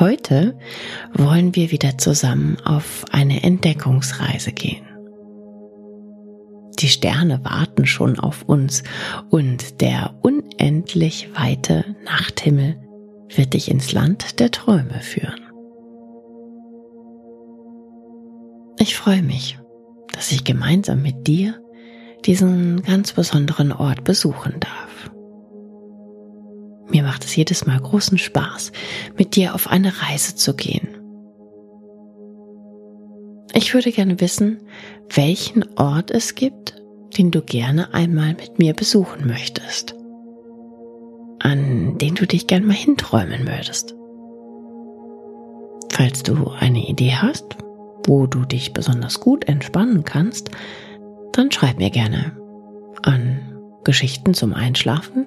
Heute wollen wir wieder zusammen auf eine Entdeckungsreise gehen. Die Sterne warten schon auf uns und der unendlich weite Nachthimmel wird dich ins Land der Träume führen. Ich freue mich, dass ich gemeinsam mit dir diesen ganz besonderen Ort besuchen darf. Mir macht es jedes Mal großen Spaß, mit dir auf eine Reise zu gehen. Ich würde gerne wissen, welchen Ort es gibt, den du gerne einmal mit mir besuchen möchtest, an den du dich gern mal hinträumen würdest. Falls du eine Idee hast, wo du dich besonders gut entspannen kannst, dann schreib mir gerne an Geschichten zum Einschlafen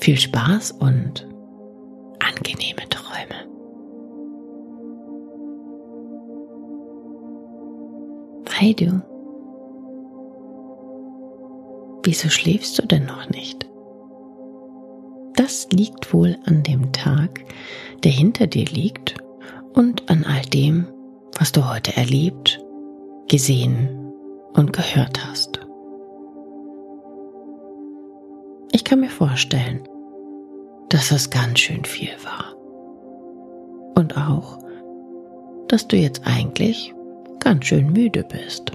Viel Spaß und angenehme Träume. Hey du, wieso schläfst du denn noch nicht? Das liegt wohl an dem Tag, der hinter dir liegt und an all dem, was du heute erlebt, gesehen und gehört hast. Ich kann mir vorstellen, dass das ganz schön viel war. Und auch, dass du jetzt eigentlich ganz schön müde bist.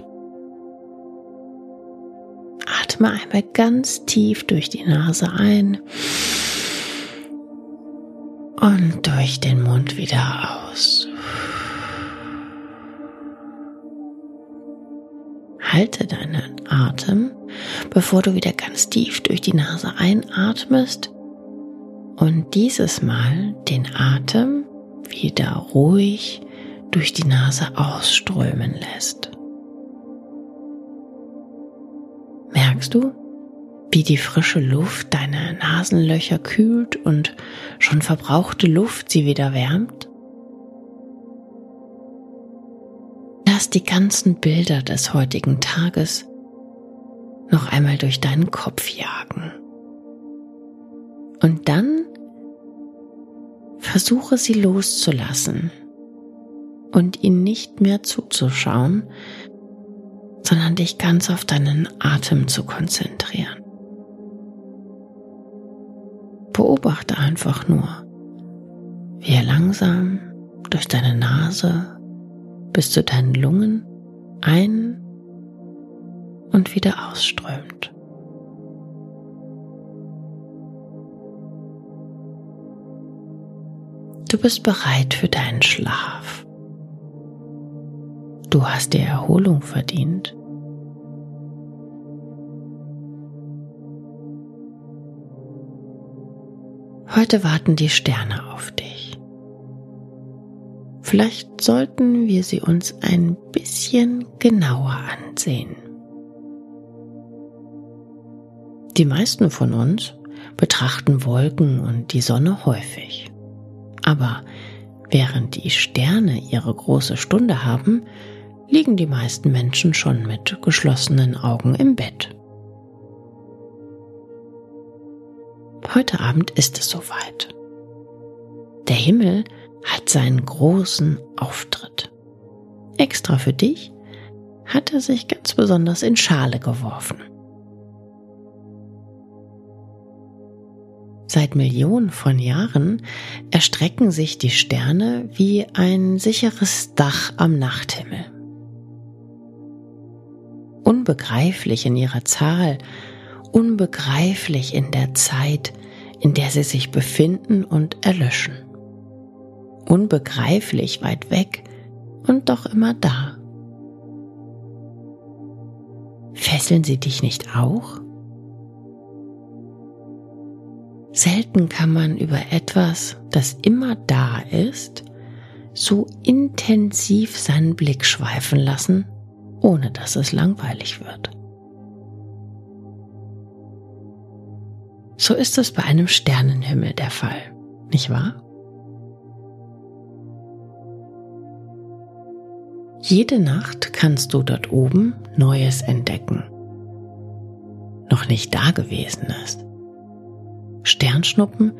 Atme einmal ganz tief durch die Nase ein und durch den Mund wieder aus. Halte deinen Atem, bevor du wieder ganz tief durch die Nase einatmest und dieses Mal den Atem wieder ruhig durch die Nase ausströmen lässt. Merkst du, wie die frische Luft deine Nasenlöcher kühlt und schon verbrauchte Luft sie wieder wärmt? Lass die ganzen Bilder des heutigen Tages noch einmal durch deinen Kopf jagen. Und dann versuche sie loszulassen und ihnen nicht mehr zuzuschauen, sondern dich ganz auf deinen Atem zu konzentrieren. Beobachte einfach nur, wie er langsam durch deine Nase bis zu deinen Lungen ein und wieder ausströmt. Du bist bereit für deinen Schlaf. Du hast dir Erholung verdient. Heute warten die Sterne auf dich. Vielleicht sollten wir sie uns ein bisschen genauer ansehen. Die meisten von uns betrachten Wolken und die Sonne häufig. Aber während die Sterne ihre große Stunde haben, liegen die meisten Menschen schon mit geschlossenen Augen im Bett. Heute Abend ist es soweit. Der Himmel hat seinen großen Auftritt. Extra für dich hat er sich ganz besonders in Schale geworfen. Seit Millionen von Jahren erstrecken sich die Sterne wie ein sicheres Dach am Nachthimmel. Unbegreiflich in ihrer Zahl, unbegreiflich in der Zeit, in der sie sich befinden und erlöschen. Unbegreiflich weit weg und doch immer da. Fesseln sie dich nicht auch? Selten kann man über etwas, das immer da ist, so intensiv seinen Blick schweifen lassen, ohne dass es langweilig wird. So ist es bei einem Sternenhimmel der Fall, nicht wahr? Jede Nacht kannst du dort oben Neues entdecken. Noch nicht Dagewesenes. Sternschnuppen,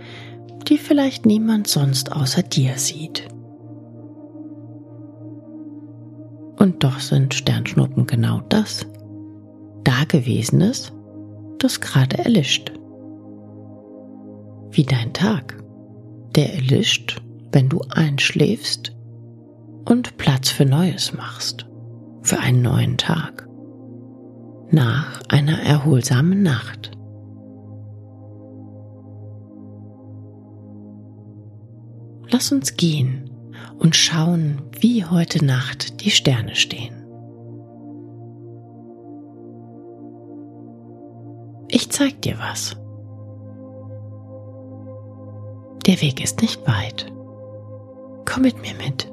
die vielleicht niemand sonst außer dir sieht. Und doch sind Sternschnuppen genau das. Dagewesenes, das gerade erlischt. Wie dein Tag, der erlischt, wenn du einschläfst und Platz für Neues machst, für einen neuen Tag, nach einer erholsamen Nacht. Lass uns gehen und schauen, wie heute Nacht die Sterne stehen. Ich zeig dir was. Der Weg ist nicht weit. Komm mit mir mit.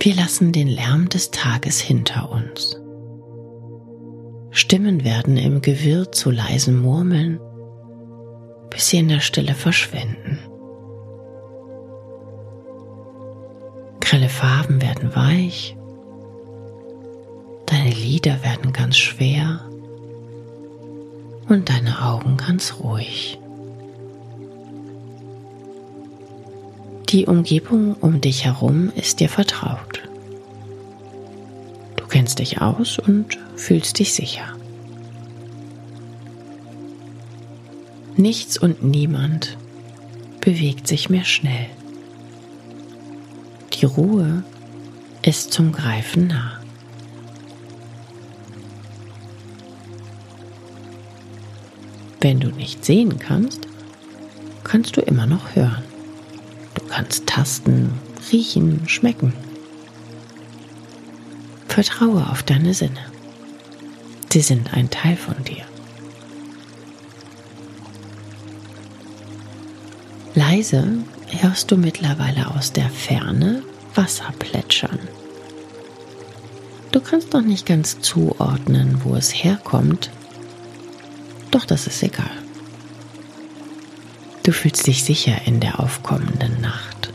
Wir lassen den Lärm des Tages hinter uns. Stimmen werden im Gewirr zu leisen Murmeln, bis sie in der Stille verschwinden. Grelle Farben werden weich, deine Lider werden ganz schwer und deine Augen ganz ruhig. Die Umgebung um dich herum ist dir vertraut. Du kennst dich aus und fühlst dich sicher. Nichts und niemand bewegt sich mehr schnell. Die Ruhe ist zum Greifen nah. Wenn du nicht sehen kannst, kannst du immer noch hören. Du kannst tasten, riechen, schmecken. Vertraue auf deine Sinne. Sie sind ein Teil von dir. Leise hörst du mittlerweile aus der Ferne Wasser plätschern. Du kannst noch nicht ganz zuordnen, wo es herkommt, doch das ist egal. Du fühlst dich sicher in der aufkommenden Nacht.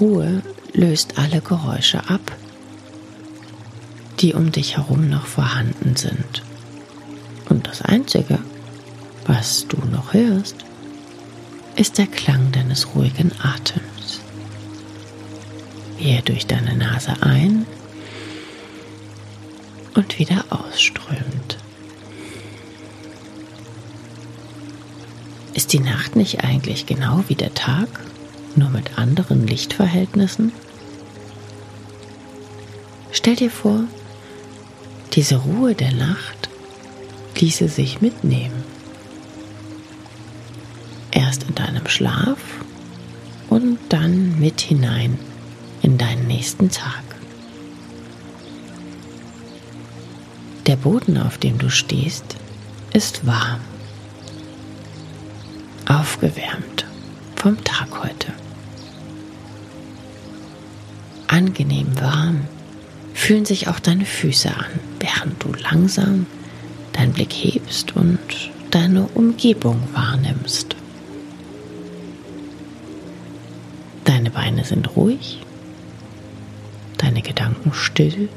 Ruhe löst alle Geräusche ab, die um dich herum noch vorhanden sind. Und das Einzige, was du noch hörst, ist der Klang deines ruhigen Atems, wie er durch deine Nase ein und wieder ausströmt. Ist die Nacht nicht eigentlich genau wie der Tag, nur mit anderen Lichtverhältnissen? Stell dir vor, diese Ruhe der Nacht ließe sich mitnehmen. Erst in deinem Schlaf und dann mit hinein in deinen nächsten Tag. Der Boden, auf dem du stehst, ist warm aufgewärmt vom Tag heute. Angenehm warm fühlen sich auch deine Füße an, während du langsam deinen Blick hebst und deine Umgebung wahrnimmst. Beine sind ruhig, deine Gedanken still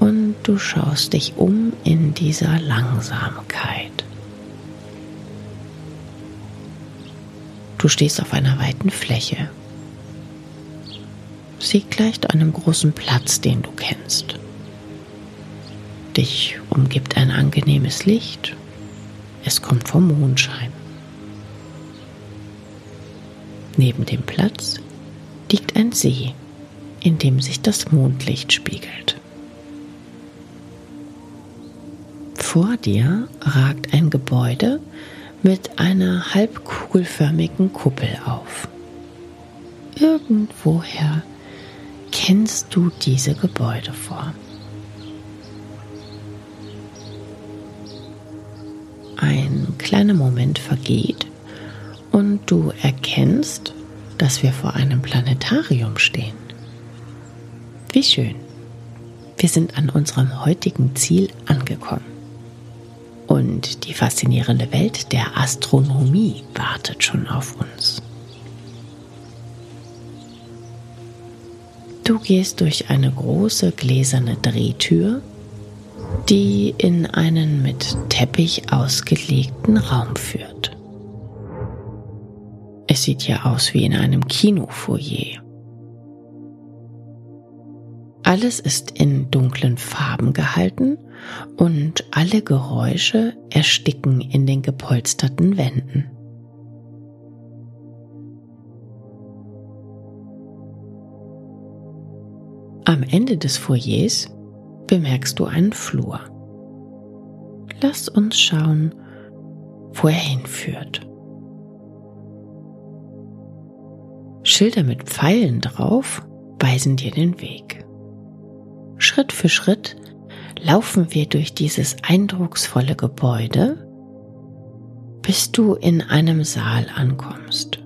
und du schaust dich um in dieser Langsamkeit. Du stehst auf einer weiten Fläche. Sie gleicht einem großen Platz, den du kennst. Dich umgibt ein angenehmes Licht. Es kommt vom Mondschein. Neben dem Platz liegt ein See, in dem sich das Mondlicht spiegelt. Vor dir ragt ein Gebäude mit einer halbkugelförmigen Kuppel auf. Irgendwoher kennst du diese Gebäudeform. Ein kleiner Moment vergeht und du erkennst, dass wir vor einem Planetarium stehen. Wie schön. Wir sind an unserem heutigen Ziel angekommen. Und die faszinierende Welt der Astronomie wartet schon auf uns. Du gehst durch eine große gläserne Drehtür, die in einen mit Teppich ausgelegten Raum führt. Es sieht hier aus wie in einem Kinofoyer. Alles ist in dunklen Farben gehalten und alle Geräusche ersticken in den gepolsterten Wänden. Am Ende des Foyers bemerkst du einen Flur. Lass uns schauen, wo er hinführt. Schilder mit Pfeilen drauf weisen dir den Weg. Schritt für Schritt laufen wir durch dieses eindrucksvolle Gebäude, bis du in einem Saal ankommst.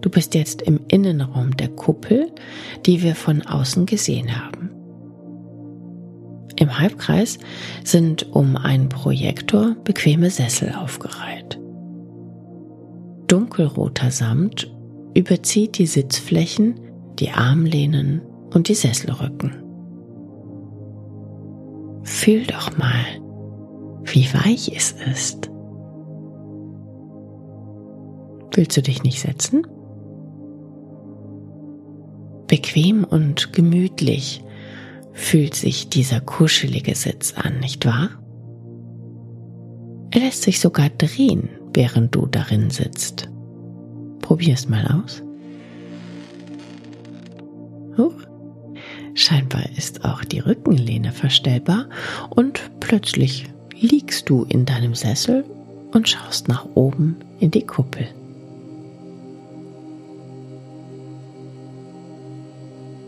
Du bist jetzt im Innenraum der Kuppel, die wir von außen gesehen haben. Im Halbkreis sind um einen Projektor bequeme Sessel aufgereiht. Dunkelroter Samt überzieht die Sitzflächen, die Armlehnen und die Sesselrücken. Fühl doch mal, wie weich es ist. Willst du dich nicht setzen? Bequem und gemütlich fühlt sich dieser kuschelige Sitz an, nicht wahr? Er lässt sich sogar drehen, während du darin sitzt. Probier's mal aus. Huch. Scheinbar ist auch die Rückenlehne verstellbar und plötzlich liegst du in deinem Sessel und schaust nach oben in die Kuppel.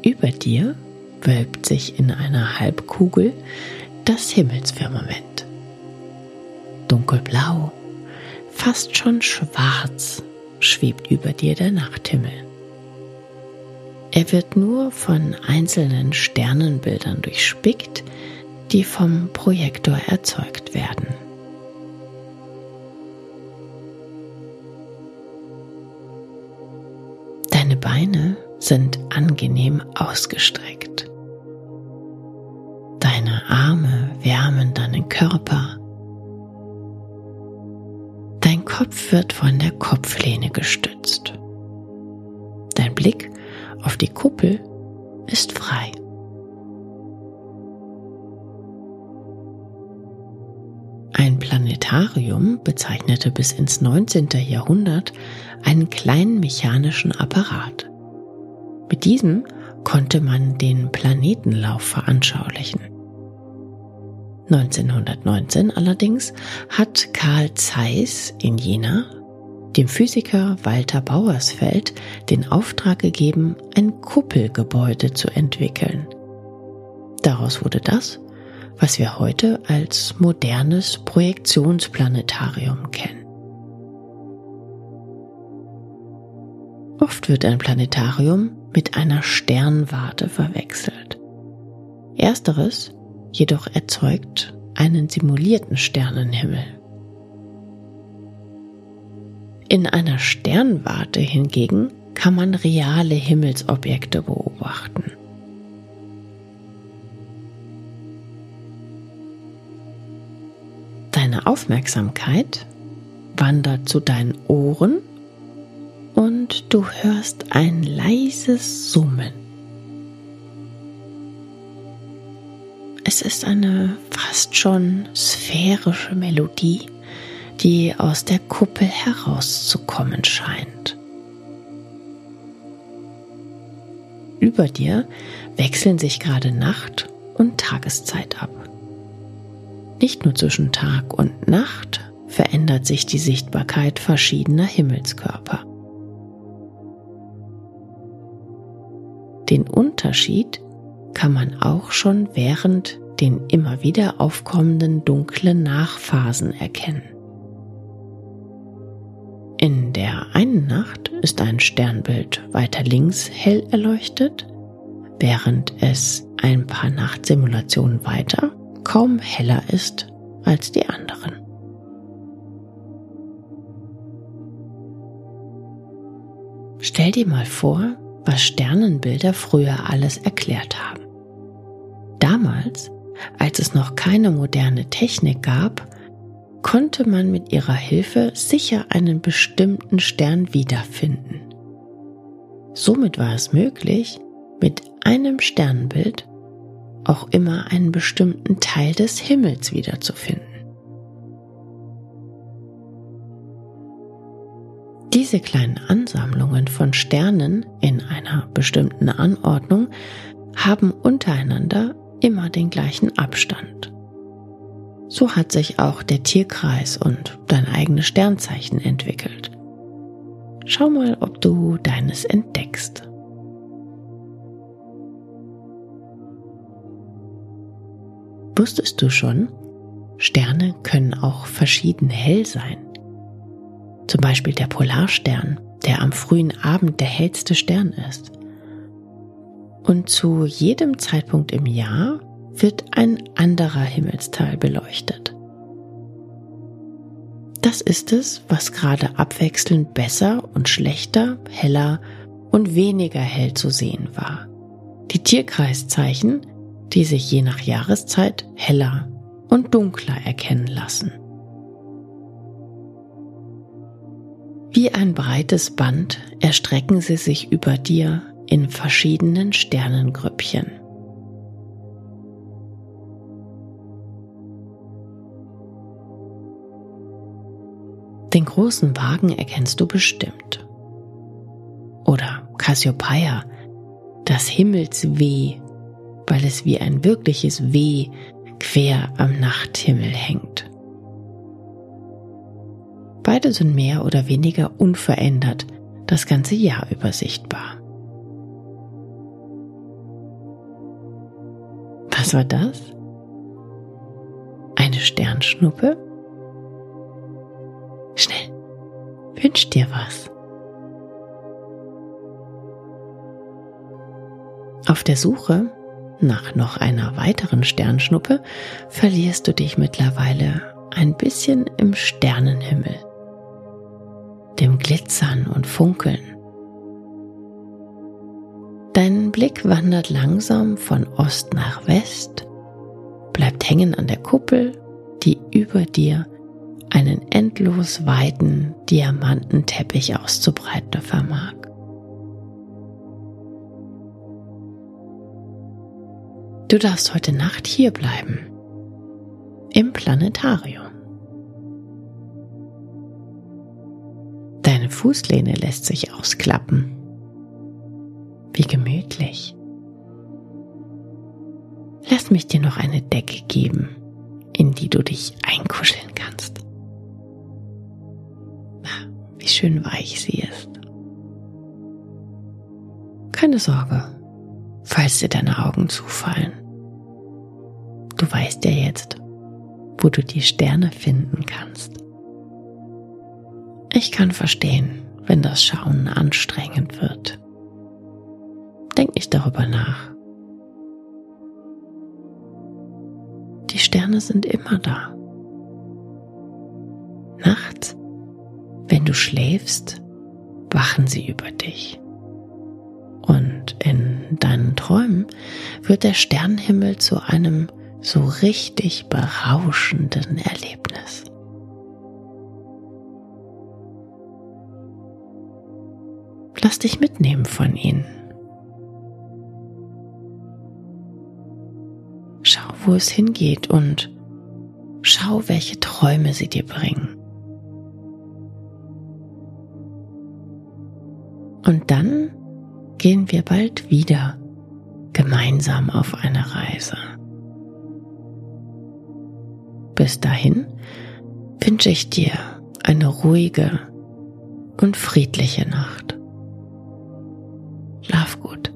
Über dir wölbt sich in einer Halbkugel das Himmelsfirmament. Dunkelblau, fast schon schwarz schwebt über dir der Nachthimmel. Er wird nur von einzelnen Sternenbildern durchspickt, die vom Projektor erzeugt werden. Deine Beine sind angenehm ausgestreckt. Deine Arme wärmen deinen Körper. Kopf wird von der Kopflehne gestützt. Dein Blick auf die Kuppel ist frei. Ein Planetarium bezeichnete bis ins 19. Jahrhundert einen kleinen mechanischen Apparat. Mit diesem konnte man den Planetenlauf veranschaulichen. 1919 allerdings hat Karl Zeiss in Jena dem Physiker Walter Bauersfeld den Auftrag gegeben, ein Kuppelgebäude zu entwickeln. Daraus wurde das, was wir heute als modernes Projektionsplanetarium kennen. Oft wird ein Planetarium mit einer Sternwarte verwechselt. Ersteres jedoch erzeugt einen simulierten Sternenhimmel. In einer Sternwarte hingegen kann man reale Himmelsobjekte beobachten. Deine Aufmerksamkeit wandert zu deinen Ohren und du hörst ein leises Summen. Es ist eine fast schon sphärische Melodie, die aus der Kuppel herauszukommen scheint. Über dir wechseln sich gerade Nacht und Tageszeit ab. Nicht nur zwischen Tag und Nacht verändert sich die Sichtbarkeit verschiedener Himmelskörper. Den Unterschied kann man auch schon während den immer wieder aufkommenden dunklen Nachphasen erkennen. In der einen Nacht ist ein Sternbild weiter links hell erleuchtet, während es ein paar Nachtsimulationen weiter kaum heller ist als die anderen. Stell dir mal vor, was Sternenbilder früher alles erklärt haben. Damals, als es noch keine moderne Technik gab, konnte man mit ihrer Hilfe sicher einen bestimmten Stern wiederfinden. Somit war es möglich, mit einem Sternbild auch immer einen bestimmten Teil des Himmels wiederzufinden. Diese kleinen Ansammlungen von Sternen in einer bestimmten Anordnung haben untereinander immer den gleichen Abstand. So hat sich auch der Tierkreis und dein eigenes Sternzeichen entwickelt. Schau mal, ob du deines entdeckst. Wusstest du schon, Sterne können auch verschieden hell sein? Zum Beispiel der Polarstern, der am frühen Abend der hellste Stern ist. Und zu jedem Zeitpunkt im Jahr wird ein anderer Himmelsteil beleuchtet. Das ist es, was gerade abwechselnd besser und schlechter, heller und weniger hell zu sehen war. Die Tierkreiszeichen, die sich je nach Jahreszeit heller und dunkler erkennen lassen. Wie ein breites Band erstrecken sie sich über dir in verschiedenen Sternengrüppchen. Den großen Wagen erkennst du bestimmt. Oder Cassiopeia, das Himmelsweh, weil es wie ein wirkliches Weh quer am Nachthimmel hängt. Beide sind mehr oder weniger unverändert das ganze Jahr über sichtbar. Was war das? Eine Sternschnuppe? Schnell, wünsch dir was. Auf der Suche nach noch einer weiteren Sternschnuppe verlierst du dich mittlerweile ein bisschen im Sternenhimmel dem Glitzern und Funkeln. Blick wandert langsam von Ost nach West, bleibt hängen an der Kuppel, die über dir einen endlos weiten Diamantenteppich auszubreiten vermag. Du darfst heute Nacht hier bleiben, im Planetarium. Deine Fußlehne lässt sich ausklappen. Lass mich dir noch eine Decke geben, in die du dich einkuscheln kannst. Wie schön weich sie ist. Keine Sorge, falls dir deine Augen zufallen. Du weißt ja jetzt, wo du die Sterne finden kannst. Ich kann verstehen, wenn das Schauen anstrengend wird. Denk nicht darüber nach. Sterne sind immer da. Nachts, wenn du schläfst, wachen sie über dich. Und in deinen Träumen wird der Sternenhimmel zu einem so richtig berauschenden Erlebnis. Lass dich mitnehmen von ihnen. Schau, wo es hingeht und schau, welche Träume sie dir bringen. Und dann gehen wir bald wieder gemeinsam auf eine Reise. Bis dahin wünsche ich dir eine ruhige und friedliche Nacht. Schlaf gut.